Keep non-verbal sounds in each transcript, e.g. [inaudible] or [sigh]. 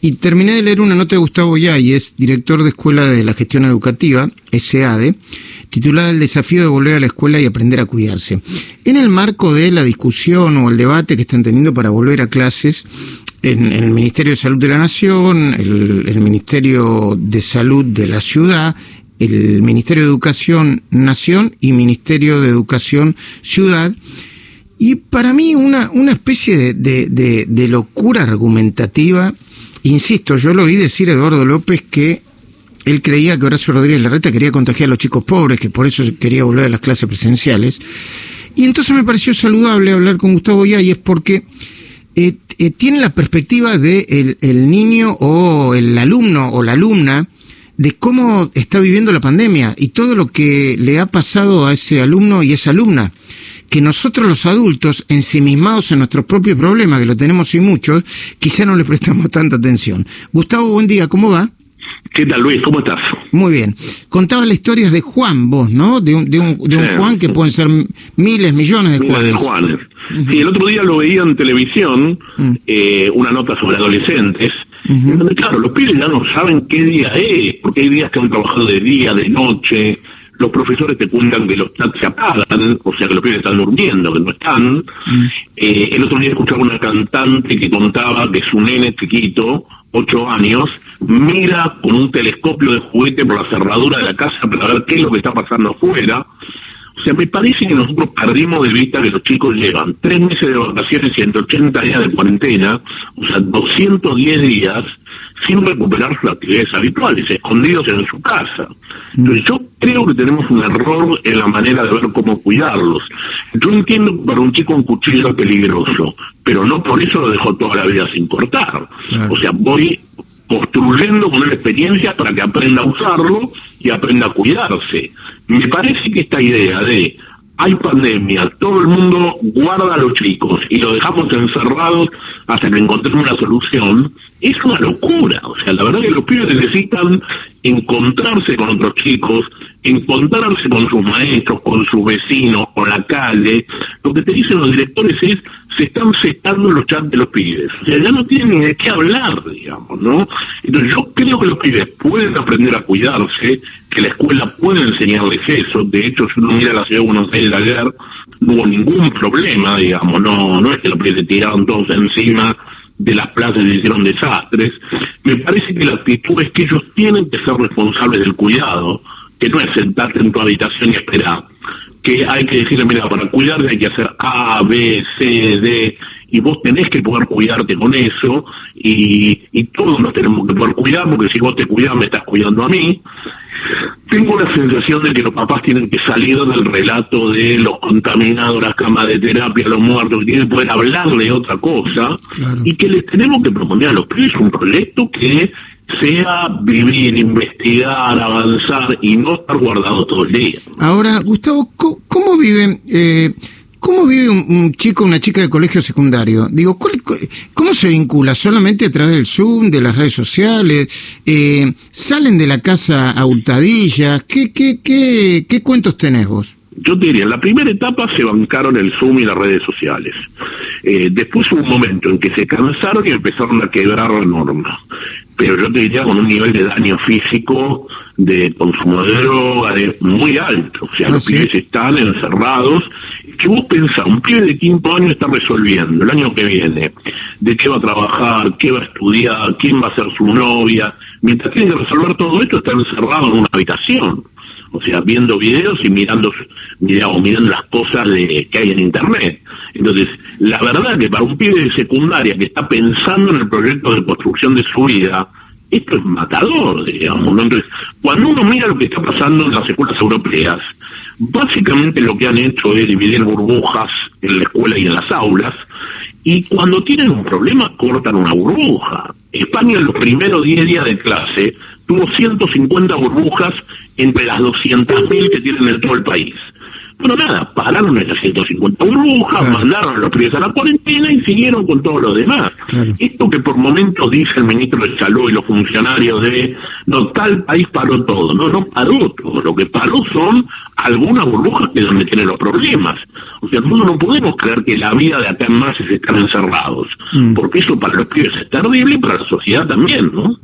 y terminé de leer una nota de Gustavo es director de Escuela de la Gestión Educativa, SADE, titulada El desafío de volver a la escuela y aprender a cuidarse. En el marco de la discusión o el debate que están teniendo para volver a clases, en, el Ministerio de Salud de la Nación, el, Ministerio de Salud de la Ciudad, el Ministerio de Educación Nación y Ministerio de Educación Ciudad. Y para mí una, una especie de, de, locura argumentativa, insisto, yo lo oí decir a Eduardo López que él creía que Horacio Rodríguez Larreta quería contagiar a los chicos pobres, que por eso quería volver a las clases presenciales. Y entonces me pareció saludable hablar con Gustavo es porque eh, eh, tiene la perspectiva de el, niño o el alumno o la alumna de cómo está viviendo la pandemia y todo lo que le ha pasado a ese alumno y esa alumna. Que nosotros los adultos, ensimismados en nuestros propios problemas, que lo tenemos y muchos, quizá no le prestamos [laughs] tanta atención. Gustavo, buen día, ¿cómo va? ¿Qué tal, Luis? ¿Cómo estás? Muy bien. Contaba la historia de Juan, vos, ¿no? De un, de un, de un Juan que pueden ser miles, millones de miles Juanes. Sí, el otro día lo veía en televisión, mm. eh, una nota sobre adolescentes, donde, claro, los pibes ya no saben qué día es, porque hay días que han trabajado de día, de noche, los profesores te cuentan que los chats se apagan, o sea que los pibes están durmiendo, que no están. Mm. Eh, el otro día escuchaba una cantante que contaba que su nene chiquito, ocho años, mira con un telescopio de juguete por la cerradura de la casa para ver qué es lo que está pasando afuera. O sea, me parece que nosotros perdimos de vista que los chicos llevan tres meses de vacaciones, 180 días de cuarentena, o sea, 210 días sin recuperar sus actividades habituales, escondidos en su casa. Entonces yo creo que tenemos un error en la manera de ver cómo cuidarlos. Yo entiendo que para un chico un cuchillo es peligroso, pero no por eso lo dejo toda la vida sin cortar. O sea, voy construyendo con una experiencia para que aprenda a usarlo y aprenda a cuidarse. Me parece que esta idea de hay pandemia, todo el mundo guarda a los chicos y lo dejamos encerrados hasta que encontremos una solución, es una locura. O sea, la verdad que los pibes necesitan encontrarse con otros chicos, encontrarse con sus maestros, con sus vecinos, con la calle. Lo que te dicen los directores es, se están cestando los chats de los pibes. O sea, ya no tienen de qué hablar, digamos, ¿no? Entonces yo creo que los pibes pueden aprender a cuidarse, que la escuela puede enseñarles eso. De hecho, si uno mira la ciudad de Buenos Aires ayer, no hubo ningún problema, digamos, no, no es que los pibes se tiraron todos encima de las plazas y hicieron desastres. Me parece que la actitud es que ellos tienen que ser responsables del cuidado, que no es sentarte en tu habitación y esperar, que hay que decirle, mira, para cuidarte hay que hacer A, B, C, D, y vos tenés que poder cuidarte con eso, y, y todos nos tenemos que poder cuidar, porque si vos te cuidas me estás cuidando a mí. Tengo la sensación de que los papás tienen que salir del relato de los contaminados, las camas de terapia, los muertos, que tienen que poder hablarle de otra cosa, y que les tenemos que proponer a los pibes un proyecto que sea vivir, investigar, avanzar y no estar guardado todo el día. Ahora, Gustavo, ¿cómo, viven? Eh, ¿Cómo vive un, chico o una chica de colegio secundario? Digo, ¿cómo se vincula? ¿Solamente a través del Zoom, de las redes sociales? Eh, ¿Salen de la casa a hurtadillas? ¿Qué, qué, qué, qué cuentos tenés vos? Yo te diría, en la primera etapa se bancaron el Zoom y las redes sociales. Eh, después hubo un momento en que se cansaron y empezaron a quebrar la norma. Pero yo te diría con un nivel de daño físico, de consumo de droga, de muy alto. O sea, ah, los pibes están encerrados. ¿Qué vos pensás? Un pibe de quinto año está resolviendo el año que viene de qué va a trabajar, qué va a estudiar, quién va a ser su novia. Mientras tiene que resolver todo esto, está encerrado en una habitación o sea, viendo videos y mirando, mirando, las cosas de, que hay en Internet. Entonces, la verdad que para un pibe de secundaria que está pensando en el proyecto de construcción de su vida, esto es matador, digamos. Entonces, cuando uno mira lo que está pasando en las escuelas europeas, básicamente lo que han hecho es dividir burbujas en la escuela y en las aulas, y cuando tienen un problema cortan una burbuja. España en los primeros 10 días de clase tuvo 150 burbujas entre las 200.000 que tienen en todo el país. Bueno, nada, pararon esas 150 burbujas, mandaron a los pibes a la cuarentena y siguieron con todo lo demás. Esto que por momentos dice el ministro de Salud y los funcionarios de, no, tal país paró todo. No, no paró todo. Lo que paró son algunas burbujas que es donde tienen los problemas. O sea, nosotros no podemos creer que la vida de acá en más es estar encerrados. Mm. Porque eso para los pibes es terrible y para la sociedad también, ¿no?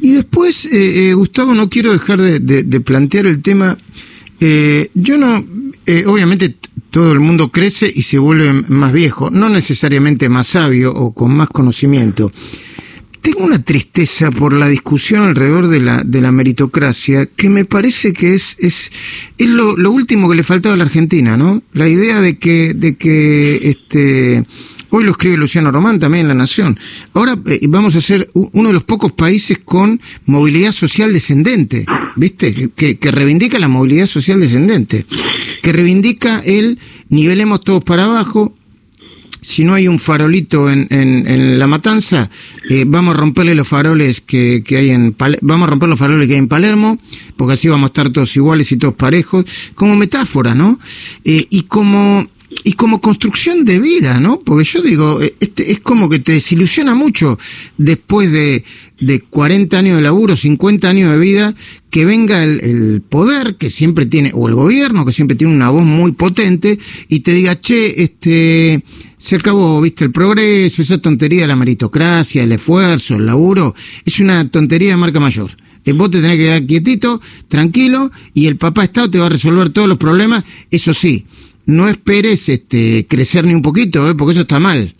Y después, eh, eh, Gustavo, no quiero dejar de, plantear el tema. Eh, yo no, obviamente todo el mundo crece y se vuelve más viejo, no necesariamente más sabio o con más conocimiento. Tengo una tristeza por la discusión alrededor de la, de la meritocracia que me parece que es, es, es lo, lo último que le faltaba a la Argentina, ¿no? La idea de que, de que este, Hoy lo escribe Luciano Román también en La Nación. Ahora eh, vamos a ser uno de los pocos países con movilidad social descendente, ¿viste? Que, reivindica la movilidad social descendente, que reivindica el nivelemos todos para abajo, si no hay un farolito en, la matanza, eh, vamos a romperle los faroles que, que hay en vamos a romper los faroles que hay en Palermo, porque así vamos a estar todos iguales y todos parejos, como metáfora, ¿no? Eh, y como y como construcción de vida, ¿no? Porque yo digo, eh, este, es como que te desilusiona mucho después de, de 40 años de laburo, 50 años de vida, que venga el, poder que siempre tiene, o el gobierno que siempre tiene una voz muy potente, y te diga, che, este, se acabó, viste, el progreso, esa tontería de la meritocracia, el esfuerzo, el laburo, es una tontería de marca mayor. Eh, vos te tenés que quedar quietito, tranquilo, y el papá Estado te va a resolver todos los problemas, eso sí no esperes este, crecer ni un poquito, ¿eh? porque eso está mal.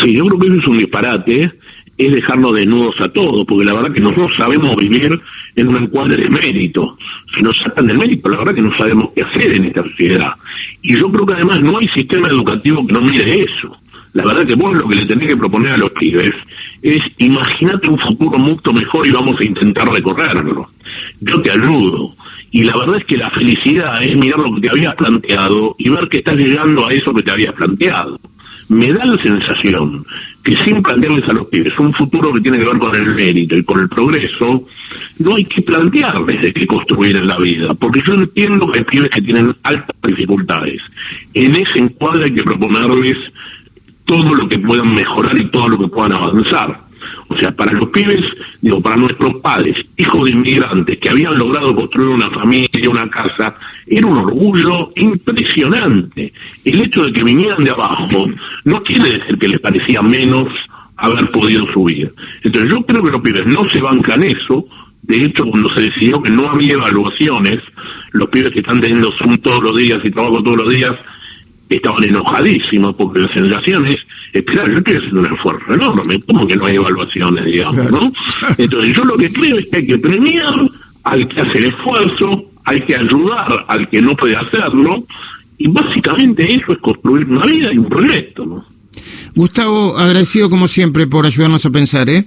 Sí, yo creo que eso es un disparate, es dejarnos desnudos a todos, porque la verdad que nosotros sabemos vivir en un encuadre de mérito. Si nos sacan del mérito, la verdad que no sabemos qué hacer en esta sociedad. Y yo creo que además no hay sistema educativo que no mire eso. La verdad que vos lo que le tenés que proponer a los pibes es imagínate un futuro mucho mejor y vamos a intentar recorrerlo. Yo te ayudo y la verdad es que la felicidad es mirar lo que te habías planteado y ver que estás llegando a eso que te habías planteado. Me da la sensación que sin plantearles a los pibes un futuro que tiene que ver con el mérito y con el progreso, no hay que plantearles de qué construir en la vida, porque yo entiendo que hay pibes que tienen altas dificultades. En ese encuadre hay que proponerles todo lo que puedan mejorar y todo lo que puedan avanzar. O sea, para los pibes, digo, para nuestros padres, hijos de inmigrantes que habían logrado construir una familia, una casa, era un orgullo impresionante. El hecho de que vinieran de abajo no quiere decir que les parecía menos haber podido subir. Entonces yo creo que los pibes no se bancan eso. De hecho, cuando se decidió que no había evaluaciones, los pibes que están teniendo Zoom todos los días y trabajo todos los días, estaban enojadísimos porque la sensación es, espera, yo estoy haciendo un esfuerzo enorme, como que no hay evaluaciones, digamos, no? [laughs] Entonces yo lo que creo es que hay que premiar al que hace el esfuerzo, hay que ayudar al que no puede hacerlo, y básicamente eso es construir una vida y un proyecto, ¿no? Gustavo, agradecido como siempre por ayudarnos a pensar, ¿eh?